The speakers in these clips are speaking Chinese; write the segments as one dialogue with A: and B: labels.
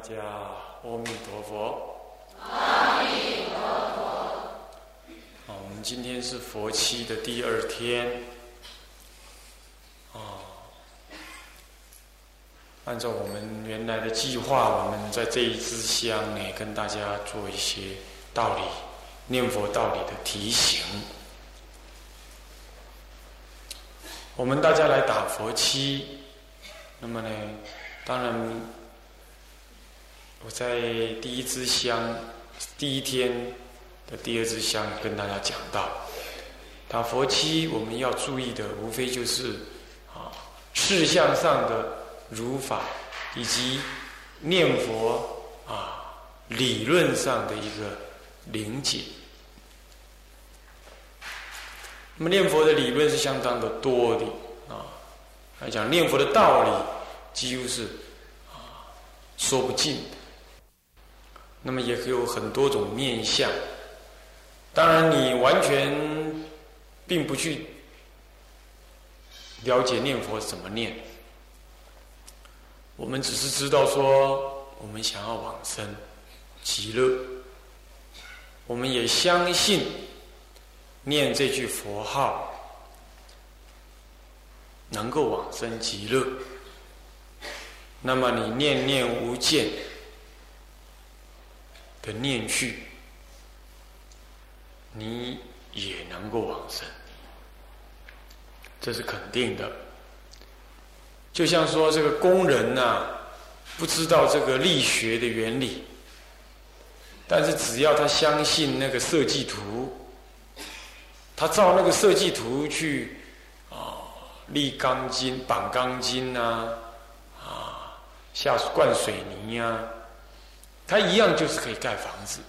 A: 大家阿弥陀佛。
B: 阿弥陀佛。
A: 啊，我们今天是佛期的第二天。啊，按照我们原来的计划，我们在这一支香呢，跟大家做一些道理、念佛道理的提醒。我们大家来打佛七，那么呢，当然，我在第一支香第一天的第二支香跟大家讲到，打佛七我们要注意的，无非就是啊事项上的如法，以及念佛啊理论上的一个理解。那么念佛的理论是相当的多的啊，来讲念佛的道理几乎是啊说不尽的。那么也有很多种面相。当然，你完全并不去了解念佛怎么念，我们只是知道说我们想要往生极乐，我们也相信。念这句佛号，能够往生极乐。那么你念念无间的念去，你也能够往生，这是肯定的。就像说这个工人呐，不知道这个力学的原理，但是只要他相信那个设计图。他照那个设计图去啊立钢筋、绑钢筋呐，啊下灌水泥呀，他一样就是可以盖房子。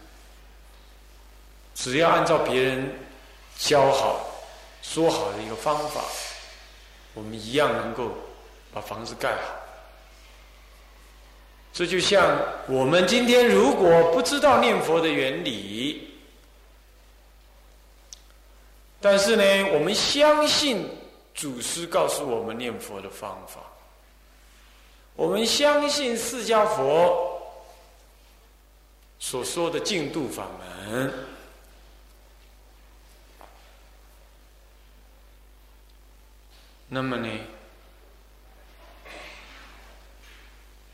A: 只要按照别人教好、说好的一个方法，我们一样能够把房子盖好。这就像我们今天如果不知道念佛的原理。但是呢，我们相信祖师告诉我们念佛的方法。我们相信释迦佛所说的净土法门。那么呢，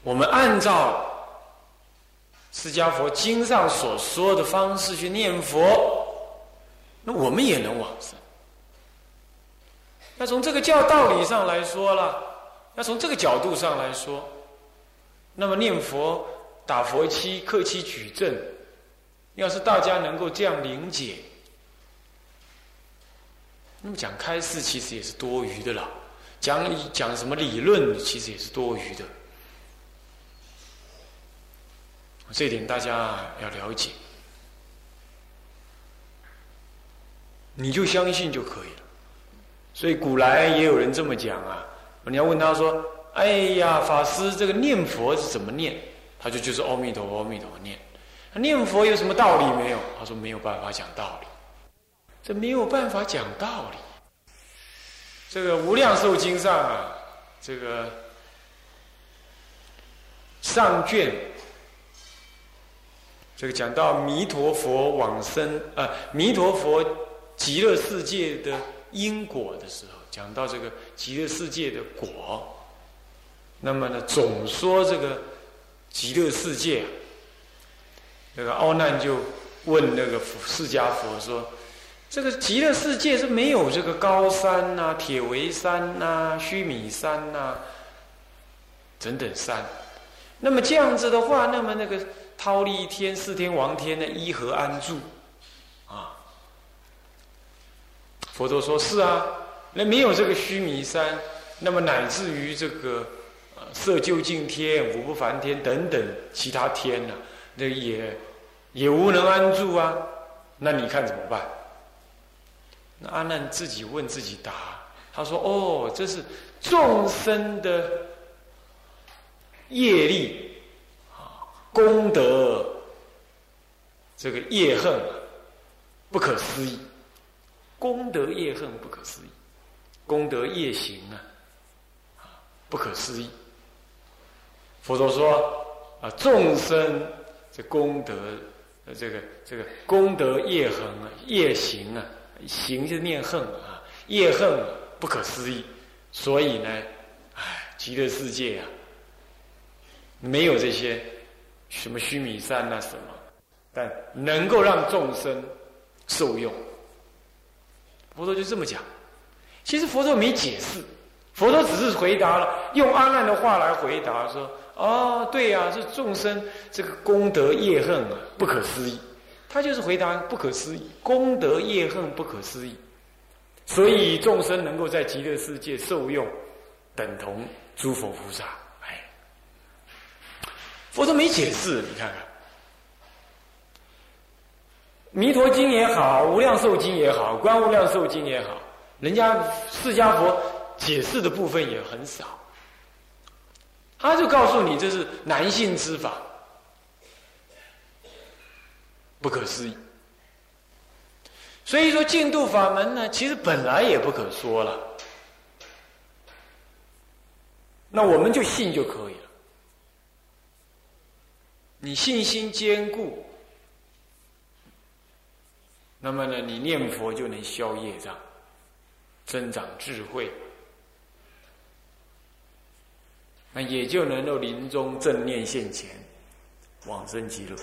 A: 我们按照释迦佛经上所说的方式去念佛。那我们也能往生。那从这个教道理上来说了，那从这个角度上来说，那么念佛、打佛七、克七举证，要是大家能够这样理解，那么讲开示其实也是多余的了。讲讲什么理论，其实也是多余的。这点大家要了解。你就相信就可以了，所以古来也有人这么讲啊。你要问他说：“哎呀，法师，这个念佛是怎么念？”他就就是阿弥陀佛，阿弥陀佛念。念佛有什么道理没有？他说没有办法讲道理，这没有办法讲道理。这个《无量寿经》上啊，这个上卷，这个讲到弥陀佛往生啊，弥陀佛。极乐世界的因果的时候，讲到这个极乐世界的果，那么呢，总说这个极乐世界，那个奥难就问那个释迦佛说：“这个极乐世界是没有这个高山呐、铁围山呐、须弥山呐等等山，那么这样子的话，那么那个忉利天、四天王天呢，依何安住？”啊佛陀说：“是啊，那没有这个须弥山，那么乃至于这个色究竟天、五不梵天等等其他天呢，那也也无能安住啊。那你看怎么办？”那阿难自己问自己答，他说：“哦，这是众生的业力啊，功德这个业恨不可思议。”功德业恨不可思议，功德业行啊，不可思议。佛陀说：“啊，众生这功德，呃，这个这个功德业恒啊，业行啊，行就念恨啊，业恨不可思议。所以呢，哎，极乐世界啊，没有这些什么须弥山啊什么，但能够让众生受用。佛陀就这么讲。其实佛陀没解释，佛陀只是回答了，用阿难的话来回答说：“哦，对呀，是众生这个功德业恨啊，不可思议。”他就是回答不可思议，功德业恨不可思议。所以众生能够在极乐世界受用，等同诸佛菩萨。哎，佛陀没解释，你看看，《弥陀经》也好，《无量寿经》也好，《观无量寿经》也好，人家释迦佛解释的部分也很少。他就告诉你这是男性之法，不可思议。所以说净土法门呢，其实本来也不可说了。那我们就信就可以了。你信心坚固，那么呢，你念佛就能消业障，增长智慧，那也就能够临终正念现前，往生极乐。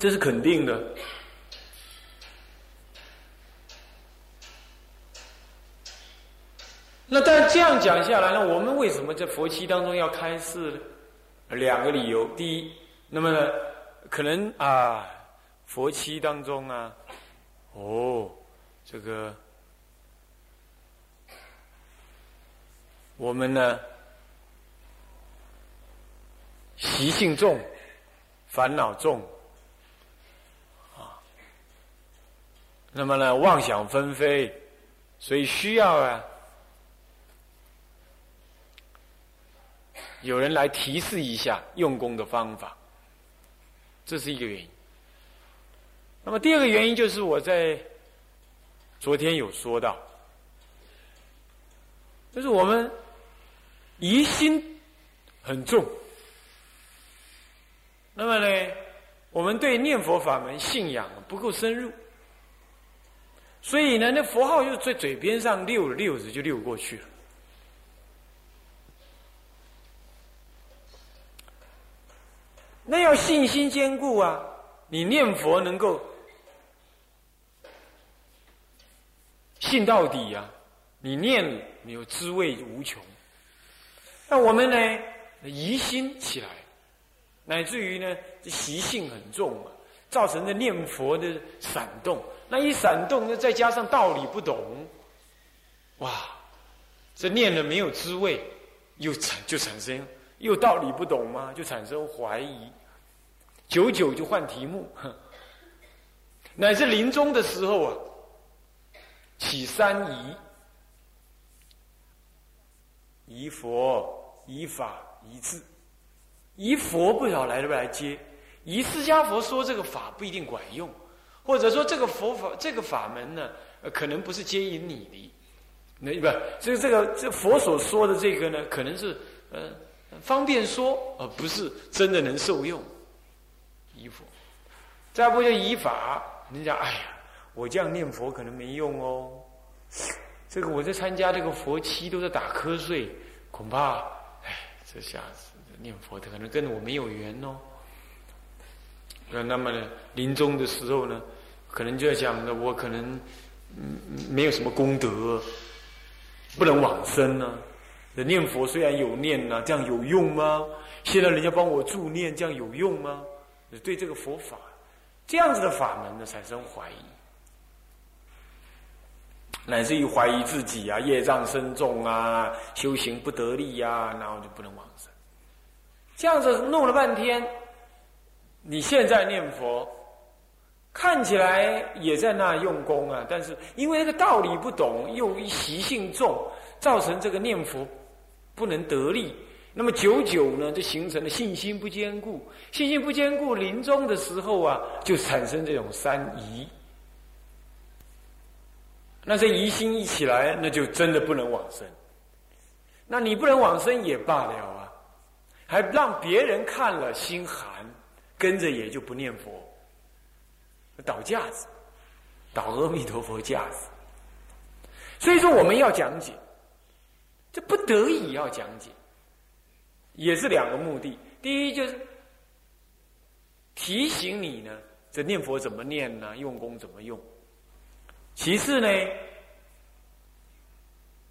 A: 这是肯定的。那但这样讲下来呢，我们为什么在佛期当中要开示呢？两个理由：第一，那么呢，可能啊，佛期当中啊，哦，这个我们呢习性重，烦恼重啊，那么呢妄想纷飞，所以需要啊。有人来提示一下用功的方法，这是一个原因。那么第二个原因就是我在昨天有说到，就是我们疑心很重，那么呢，我们对念佛法门信仰不够深入，所以呢，那佛号就在嘴边上溜着溜着就溜过去了。那要信心坚固啊！你念佛能够信到底呀，你念你有滋味无穷。那我们呢，疑心起来，乃至于呢，习性很重啊，造成的念佛的闪动。那一闪动，呢，再加上道理不懂，哇，这念了没有滋味，又产就产生。又道理不懂吗？就产生怀疑，久久就换题目，乃至临终的时候啊，起三疑：疑佛、疑法、疑字。疑佛不晓来不来接，疑释迦佛说这个法不一定管用，或者说这个佛法这个法门呢，可能不是接引你的，那不，这个这个这佛所说的这个呢，可能是呃。方便说，而不是真的能受用。依佛，再不就依法。人家哎呀，我这样念佛可能没用哦。这个我在参加这个佛期都在打瞌睡，恐怕哎，这下子念佛的可能跟我没有缘哦。那那么呢，临终的时候呢，可能就要讲的，我可能嗯没有什么功德，不能往生呢。念佛虽然有念呢，这样有用吗？现在人家帮我助念，这样有用吗？对这个佛法，这样子的法门呢，产生怀疑，乃至于怀疑自己啊，业障深重啊，修行不得力呀，然后就不能往生。这样子弄了半天，你现在念佛，看起来也在那用功啊，但是因为那个道理不懂，又习性重，造成这个念佛。不能得力，那么久久呢，就形成了信心不坚固。信心不坚固，临终的时候啊，就产生这种三疑。那这疑心一起来，那就真的不能往生。那你不能往生也罢了啊，还让别人看了心寒，跟着也就不念佛，倒架子，倒阿弥陀佛架子。所以说我们要讲解，这不得已要讲解，也是两个目的。第一就是提醒你呢，这念佛怎么念呢？用功怎么用？其次呢，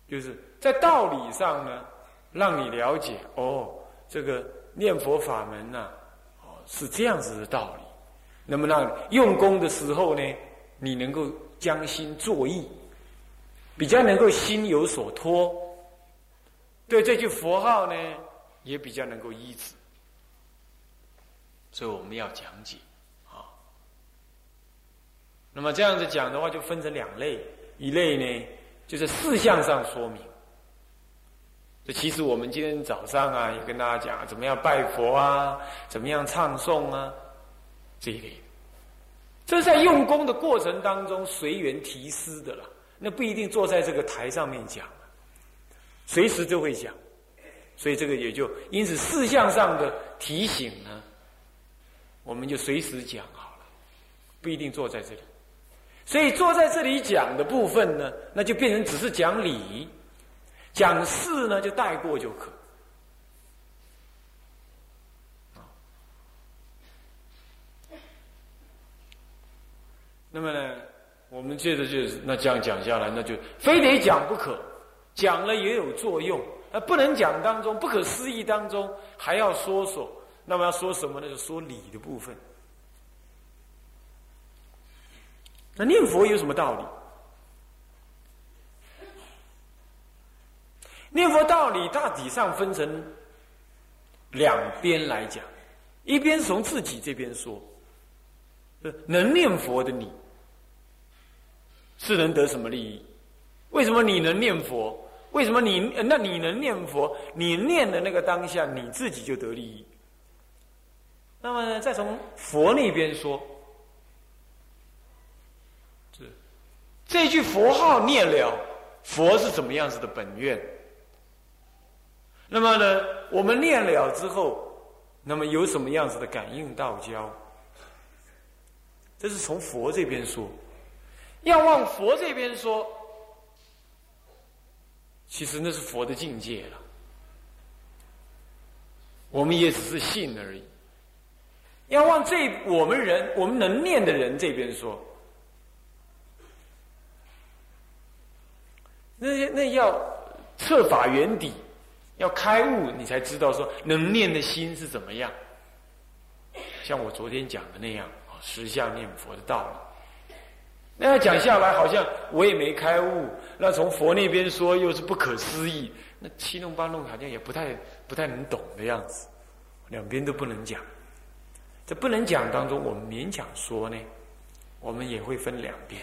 A: 就是在道理上呢，让你了解哦。这个念佛法门呢，哦，是这样子的道理。那么让用功的时候呢，你能够将心作意，比较能够心有所托。对这句佛号呢，也比较能够依止。所以我们要讲解。那么这样子讲的话，就分成两类，一类呢，就是事项上说明。这其实我们今天早上啊，也跟大家讲怎么样拜佛啊，怎么样唱诵啊，这一类。这是在用功的过程当中随缘提示的了，那不一定坐在这个台上面讲，随时就会讲，所以这个也就因此事项上的提醒呢，我们就随时讲好了，不一定坐在这里。所以坐在这里讲的部分呢，那就变成只是讲理。讲事呢，就带过就可。那么呢，我们接着就是那这样讲下来，那就非得讲不可，讲了也有作用。那不能讲当中，不可思议当中还要说说。那么要说什么呢？就说理的部分。那念佛有什么道理？念佛道理大体上分成两边来讲，一边从自己这边说，能念佛的你是能得什么利益？为什么你能念佛？为什么你那你能念佛？你念的那个当下，你自己就得利益。那么呢，再从佛那边说，这句佛号念了，佛是怎么样子的本愿？那么呢，我们念了之后，那么有什么样子的感应道交？这是从佛这边说，要往佛这边说，其实那是佛的境界了，我们也只是信而已。要往这我们人我们能念的人这边说，那那要测法原底。要开悟，你才知道说能念的心是怎么样。像我昨天讲的那样，实相念佛的道理。那要讲下来，好像我也没开悟。那从佛那边说，又是不可思议。那七弄八弄，好像也不太不太能懂的样子。两边都不能讲。这不能讲当中，我们勉强说呢，我们也会分两边。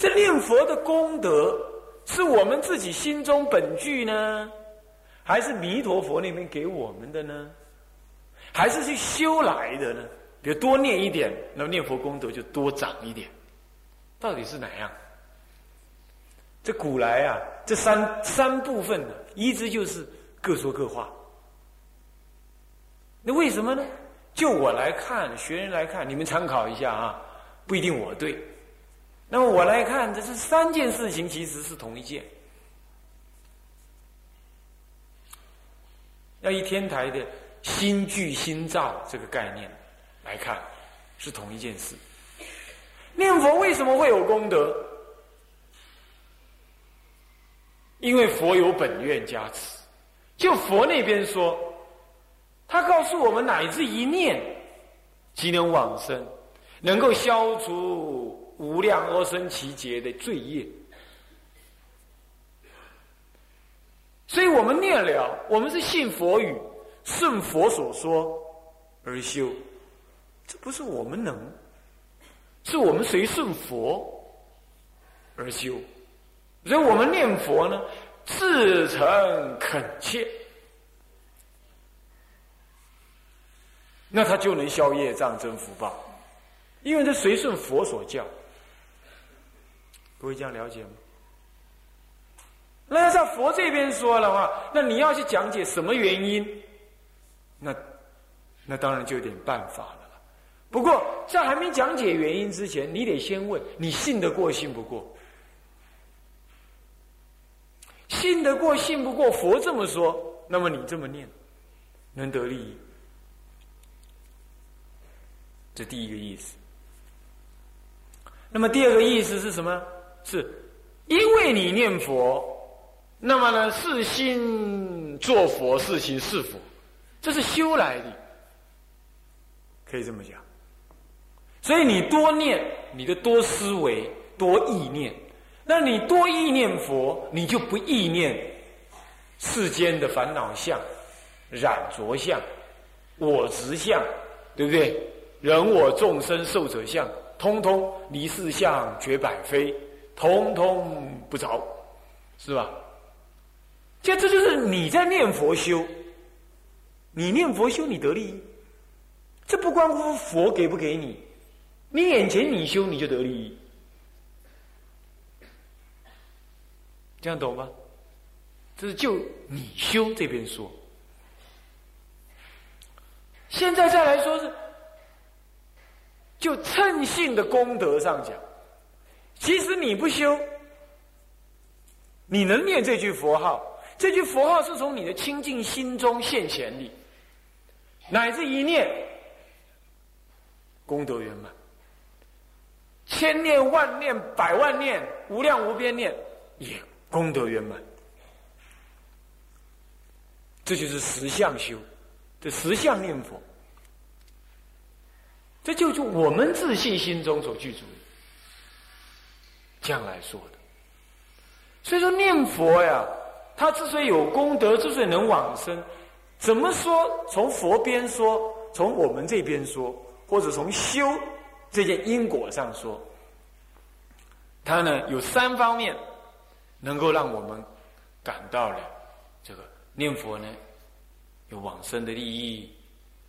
A: 这念佛的功德。是我们自己心中本具呢，还是弥陀佛那边给我们的呢？还是去修来的呢？比如多念一点，那么念佛功德就多长一点。到底是哪样？这古来啊，这三三部分呢，一直就是各说各话。那为什么呢？就我来看，学人来看，你们参考一下啊，不一定我对。那么我来看，这是三件事情，其实是同一件。要以天台的心具心造这个概念来看，是同一件事。念佛为什么会有功德？因为佛有本愿加持。就佛那边说，他告诉我们，乃至一念即能往生，能够消除。无量阿僧祇劫的罪业，所以我们念了，我们是信佛语，顺佛所说而修，这不是我们能，是我们随顺佛而修，所以我们念佛呢，至诚恳切，那他就能消业障、增福报，因为他随顺佛所教。各位这样了解吗？那要在佛这边说的话，那你要去讲解什么原因？那那当然就有点办法了。不过在还没讲解原因之前，你得先问：你信得过信不过？信得过信不过？佛这么说，那么你这么念，能得利益？这第一个意思。那么第二个意思是什么？是因为你念佛，那么呢，是心做佛，是心是佛，这是修来的，可以这么讲。所以你多念，你的多思维、多意念，那你多意念佛，你就不意念世间的烦恼相、染着相、我执相，对不对？人我众生受者相。通通离世相绝百非，通通不着，是吧？这这就是你在念佛修，你念佛修你得利益，这不关乎佛给不给你，你眼前你修你就得利益，这样懂吗？这是就你修这边说，现在再来说是。就称性的功德上讲，其实你不修，你能念这句佛号，这句佛号是从你的清净心中现前的，乃至一念，功德圆满，千念万念百万念无量无边念也功德圆满，这就是实相修，这实相念佛。这就是我们自信心中所具足的，这样来说的。所以说念佛呀，他之所以有功德，之所以能往生，怎么说？从佛边说，从我们这边说，或者从修这件因果上说，他呢有三方面，能够让我们感到了这个念佛呢有往生的利益，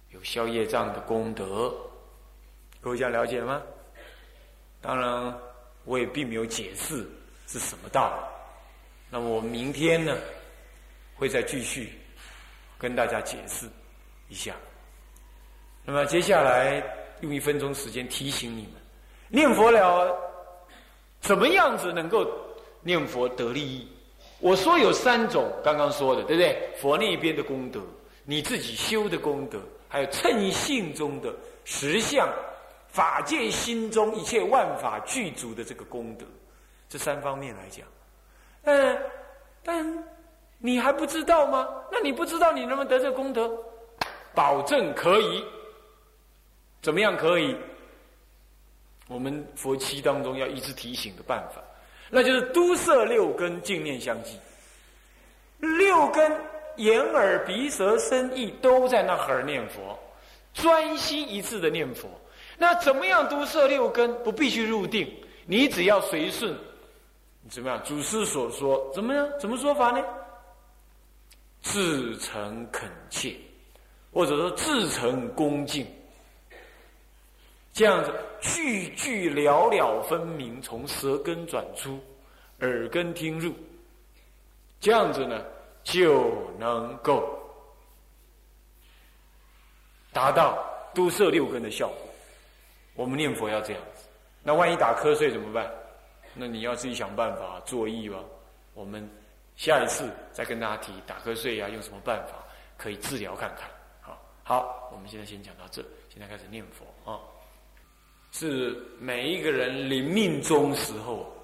A: 有消业障的功德。各位想了解吗？当然，我也并没有解释是什么道理。那么我们明天呢，会再继续跟大家解释一下。那么接下来用一分钟时间提醒你们：念佛了，怎么样子能够念佛得利益？我说有三种，刚刚说的对不对？佛那边的功德，你自己修的功德，还有称性中的实相。法界心中一切万法具足的这个功德，这三方面来讲，嗯，但你还不知道吗？那你不知道你能不能得这个功德？保证可以。怎么样可以？我们佛七当中要一直提醒的办法，那就是都摄六根，净念相继。六根眼耳鼻舌身意都在那儿念佛，专心一致的念佛。那怎么样都摄六根？不必须入定，你只要随顺，怎么样？祖师所说，怎么样？怎么说法呢？至诚恳切，或者说至诚恭敬，这样子句句了了分明，从舌根转出，耳根听入，这样子呢，就能够达到都摄六根的效果。我们念佛要这样子，那万一打瞌睡怎么办？那你要自己想办法作意吧。我们下一次再跟大家提打瞌睡呀，用什么办法可以治疗看看？好，好，我们现在先讲到这，现在开始念佛啊。是每一个人临命终时候，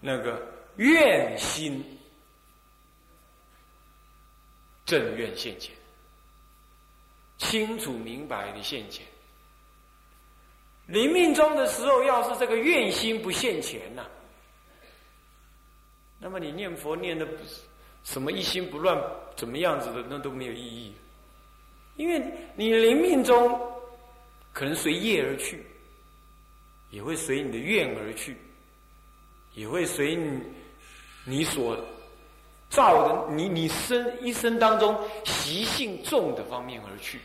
A: 那个愿心正愿现前。清楚明白的现前，临命终的时候，要是这个愿心不现前呐，那么你念佛念的不什么一心不乱，怎么样子的，那都没有意义。因为你临命中可能随业而去，也会随你的愿而去，也会随你你所造的你你生一生当中习性重的方面而去。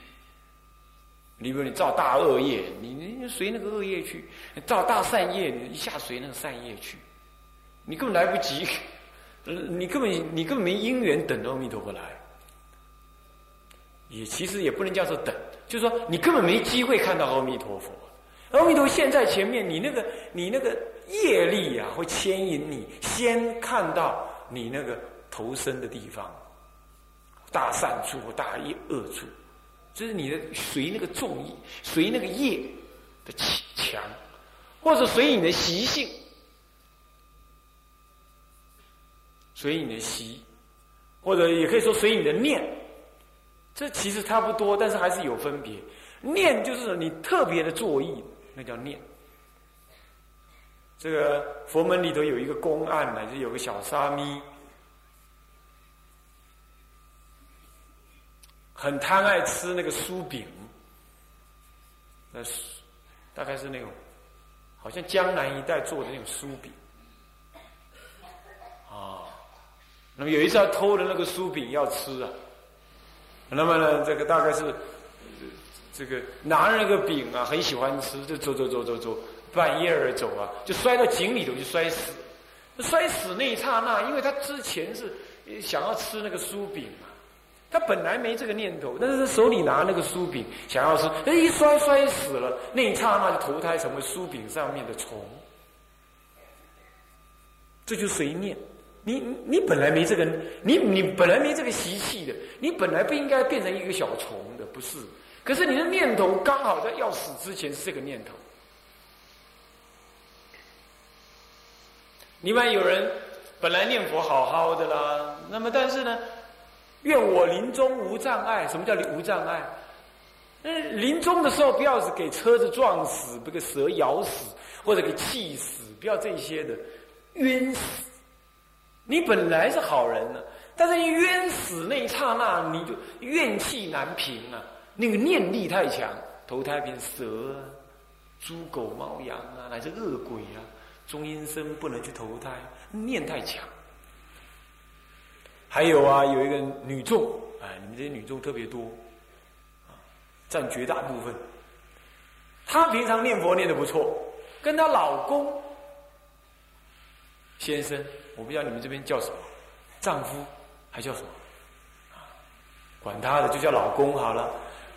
A: 你比如你造大恶业，你你随那个恶业去；造大善业，你一下随那个善业去。你根本来不及，你根本你根本没因缘等阿弥陀佛来。也其实也不能叫做等，就是说你根本没机会看到阿弥陀佛。阿弥陀佛现在前面，你那个你那个业力啊，会牵引你先看到你那个投身的地方，大善处或大业恶处，就是你的随那个重意，随那个业的强，或者随你的习性，随你的习，或者也可以说随你的念。这其实差不多，但是还是有分别。念就是你特别的作意，那叫念。这个佛门里头有一个公案，乃至有个小沙弥，很贪爱吃那个酥饼，那是大概是那种，好像江南一带做的那种酥饼，啊，那么有一次他偷了那个酥饼要吃啊。那么呢，这个大概是这个拿着那个饼啊，很喜欢吃，就走走走走走，半夜而走啊，就摔到井里头就摔死。摔死那一刹那，因为他之前是想要吃那个酥饼嘛，他本来没这个念头，但是他手里拿那个酥饼想要吃，哎，一摔摔死了，那一刹那就投胎成为酥饼上面的虫。这就随念。你你本来没这个，你你本来没这个习气的，你本来不应该变成一个小虫的，不是？可是你的念头刚好在要死之前是这个念头。另外有人本来念佛好好的啦，那么但是呢，愿我临终无障碍。什么叫无障碍？嗯，临终的时候不要是给车子撞死，被个蛇咬死，或者给气死，不要这些的，冤死。你本来是好人呢，但是你冤死那一刹那，你就怨气难平啊！那个念力太强，投胎变蛇啊、猪狗猫羊啊，乃至恶鬼啊，中阴身不能去投胎，念太强。还有啊，有一个女众，哎，你们这些女众特别多，啊，占绝大部分。她平常念佛念的不错，跟她老公先生。我不知道你们这边叫什么，丈夫还叫什么？管他的，就叫老公好了。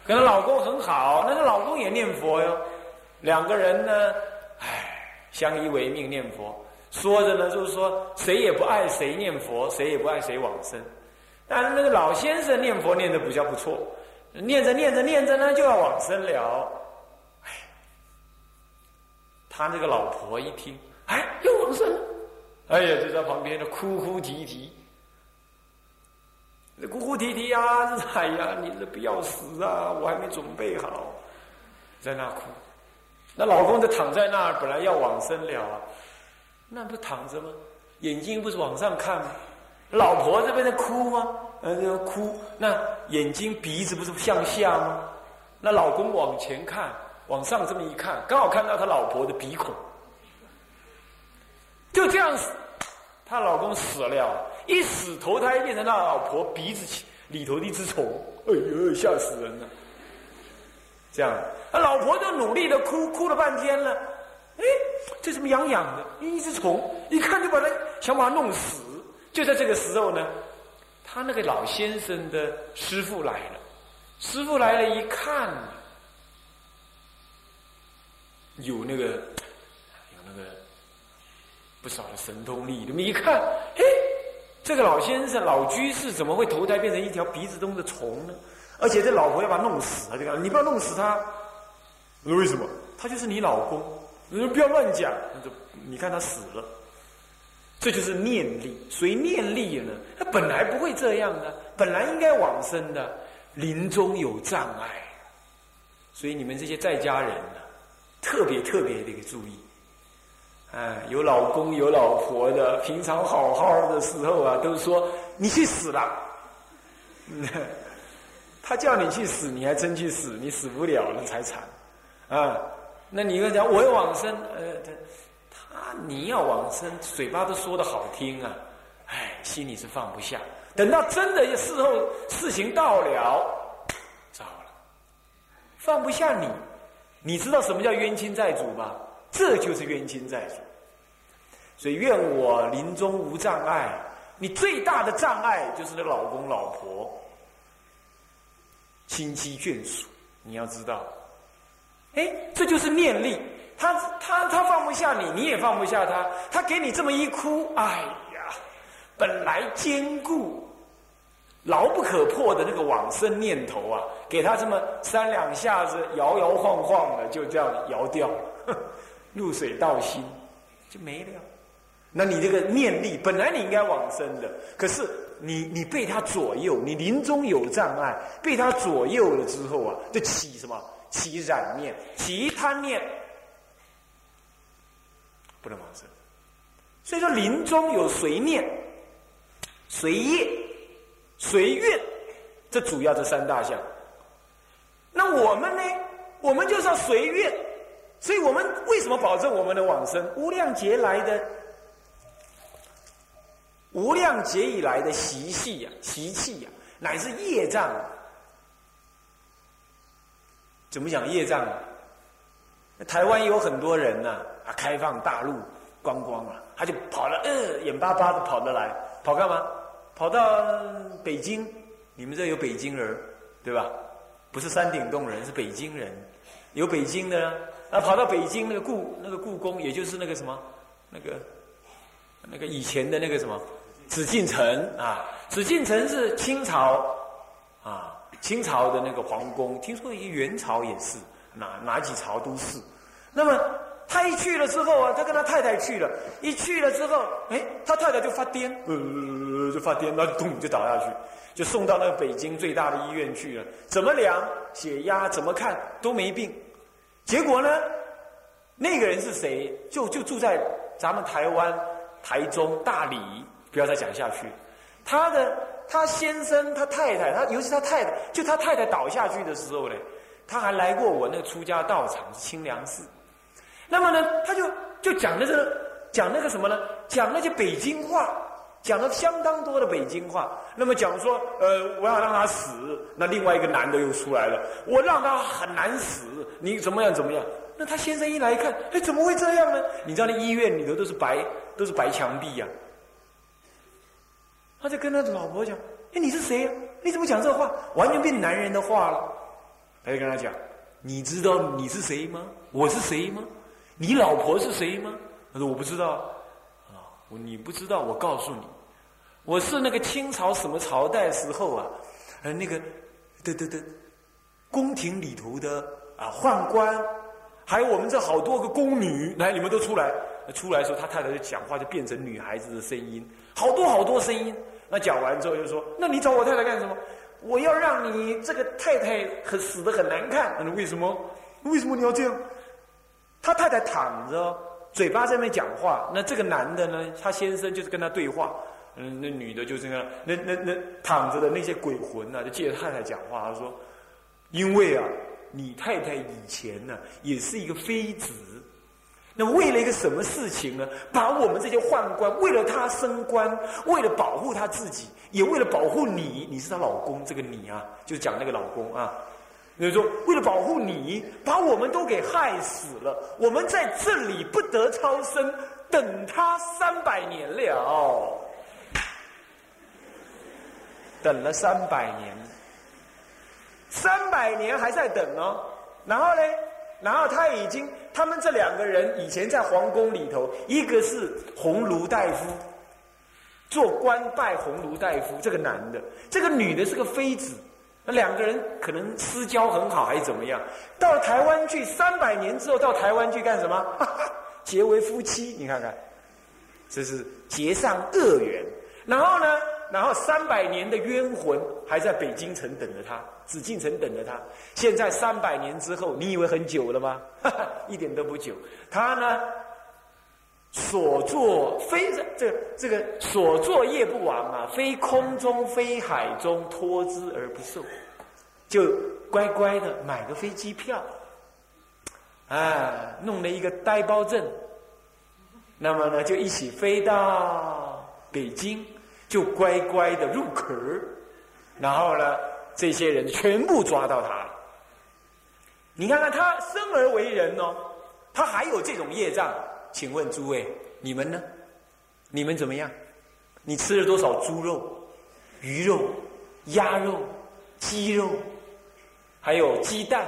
A: 跟她老公很好，那个老公也念佛哟。两个人呢，唉，相依为命念佛。说着呢，就是说谁也不爱谁念佛，谁也不爱谁往生。但是那个老先生念佛念的比较不错，念着念着念着呢，就要往生了。唉，他那个老婆一听，哎，要往生了。哎呀，就在旁边的哭哭啼啼，那哭哭啼啼啊！哎呀，你这不要死啊！我还没准备好，在那哭。那老公就躺在那儿，本来要往生了，那不躺着吗？眼睛不是往上看吗？老婆这边在哭吗？呃，哭。那眼睛鼻子不是向下吗？那老公往前看，往上这么一看，刚好看到他老婆的鼻孔。就这样死，她老公死了，一死投胎变成他老婆鼻子里头的一只虫，哎呦，吓死人了！这样，他老婆就努力的哭，哭了半天了，哎，这怎么痒痒的？一只虫，一看就把他想把他弄死。就在这个时候呢，他那个老先生的师傅来了，师傅来了一看，有那个，有那个。不少的神通力，你们一看，嘿，这个老先生、老居士怎么会投胎变成一条鼻子中的虫呢？而且这老婆要把他弄死啊！这个，你不要弄死他。我说为什么？他就是你老公。你说不要乱讲。那就你看他死了，这就是念力。所以念力呢？他本来不会这样的，本来应该往生的，临终有障碍。所以你们这些在家人呢，特别特别的一个注意。哎，有老公有老婆的，平常好好的时候啊，都说你去死了。他叫你去死，你还真去死，你死不了了才惨啊！那你跟讲我要往生，呃，他你要往生，嘴巴都说的好听啊，哎，心里是放不下。等到真的事后事情到了，糟了，放不下你，你知道什么叫冤亲债主吧？这就是冤亲债主，
C: 所以愿我临终无障碍。你最大的障碍就是那老公老婆、亲戚眷属，你要知道。哎，这就是念力。他他他放不下你，你也放不下他。他给你这么一哭，哎呀，本来坚固、牢不可破的那个往生念头啊，给他这么三两下子摇摇晃晃的，就这样摇掉，入水到心就没了。那你这个念力本来你应该往生的，可是你你被他左右，你临终有障碍，被他左右了之后啊，就起什么？起染念，起贪念，不能往生。所以说临终有随念、随业、随愿，这主要这三大项。那我们呢？我们就是要随愿，所以我们为什么保证我们的往生？无量劫来的。无量劫以来的习气呀，习气呀，乃是业障。怎么讲业障？台湾有很多人呐，啊，开放大陆观光啊，他就跑了，呃，眼巴巴的跑得来，跑干嘛？跑到北京，你们这有北京人，对吧？不是山顶洞人，是北京人，有北京的啊，跑到北京那个故那个故宫，也就是那个什么，那个那个以前的那个什么。紫禁城啊，紫禁城是清朝啊，清朝的那个皇宫。听说元朝也是，哪哪几朝都是。那么他一去了之后啊，他跟他太太去了，一去了之后，哎，他太太就发癫，呃，就发癫，那咚就倒下去，就送到那个北京最大的医院去了。怎么量血压，怎么看都没病。结果呢，那个人是谁？就就住在咱们台湾台中大理。不要再讲下去。他的他先生他太太他尤其他太太就他太太倒下去的时候呢，他还来过我那个出家道场清凉寺。那么呢，他就就讲的这讲那个什么呢？讲那些北京话，讲了相当多的北京话。那么讲说，呃，我要让他死。那另外一个男的又出来了，我让他很难死。你怎么样怎么样？那他先生一来一看，哎，怎么会这样呢？你知道那医院里头都是白都是白墙壁呀。他就跟他的老婆讲：“哎，你是谁呀？你怎么讲这话？完全变男人的话了。”他就跟他讲：“你知道你是谁吗？我是谁吗？你老婆是谁吗？”他说：“我不知道。”啊，你不知道，我告诉你，我是那个清朝什么朝代时候啊，呃，那个对对对宫廷里头的啊宦官，还有我们这好多个宫女，来，你们都出来。出来的时候，他太太就讲话就变成女孩子的声音，好多好多声音。那讲完之后就说：“那你找我太太干什么？我要让你这个太太很死的很难看。那为什么？为什么你要这样？”他太太躺着，嘴巴在那讲话。那这个男的呢？他先生就是跟他对话。嗯，那女的就这样。那那那躺着的那些鬼魂呢，就借着太太讲话。他说：“因为啊，你太太以前呢，也是一个妃子。”那为了一个什么事情呢？把我们这些宦官为了他升官，为了保护他自己，也为了保护你，你是他老公，这个你啊，就讲那个老公啊，就说为了保护你，把我们都给害死了。我们在这里不得超生，等他三百年了，等了三百年，三百年还在等哦。然后呢？然后他已经，他们这两个人以前在皇宫里头，一个是鸿胪大夫，做官拜鸿胪大夫，这个男的，这个女的是个妃子，那两个人可能私交很好还是怎么样？到台湾去三百年之后，到台湾去干什么？结为夫妻，你看看，这是结上恶缘。然后呢？然后三百年的冤魂还在北京城等着他，紫禁城等着他。现在三百年之后，你以为很久了吗？一点都不久。他呢，所作非这这个所作业不亡啊，非空中非海中托之而不受，就乖乖的买个飞机票，啊，弄了一个呆包证，那么呢，就一起飞到北京。就乖乖的入壳然后呢，这些人全部抓到他了。你看看他生而为人哦，他还有这种业障，请问诸位，你们呢？你们怎么样？你吃了多少猪肉、鱼肉、鸭肉、鸡肉，还有鸡蛋，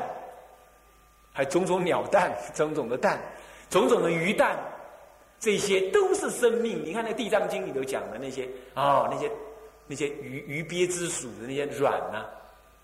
C: 还种种鸟蛋、种种的蛋、种种的鱼蛋，这些都是生命。你看那《地藏经》里头讲的那些啊，那些那些鱼鱼鳖之属的那些卵呐，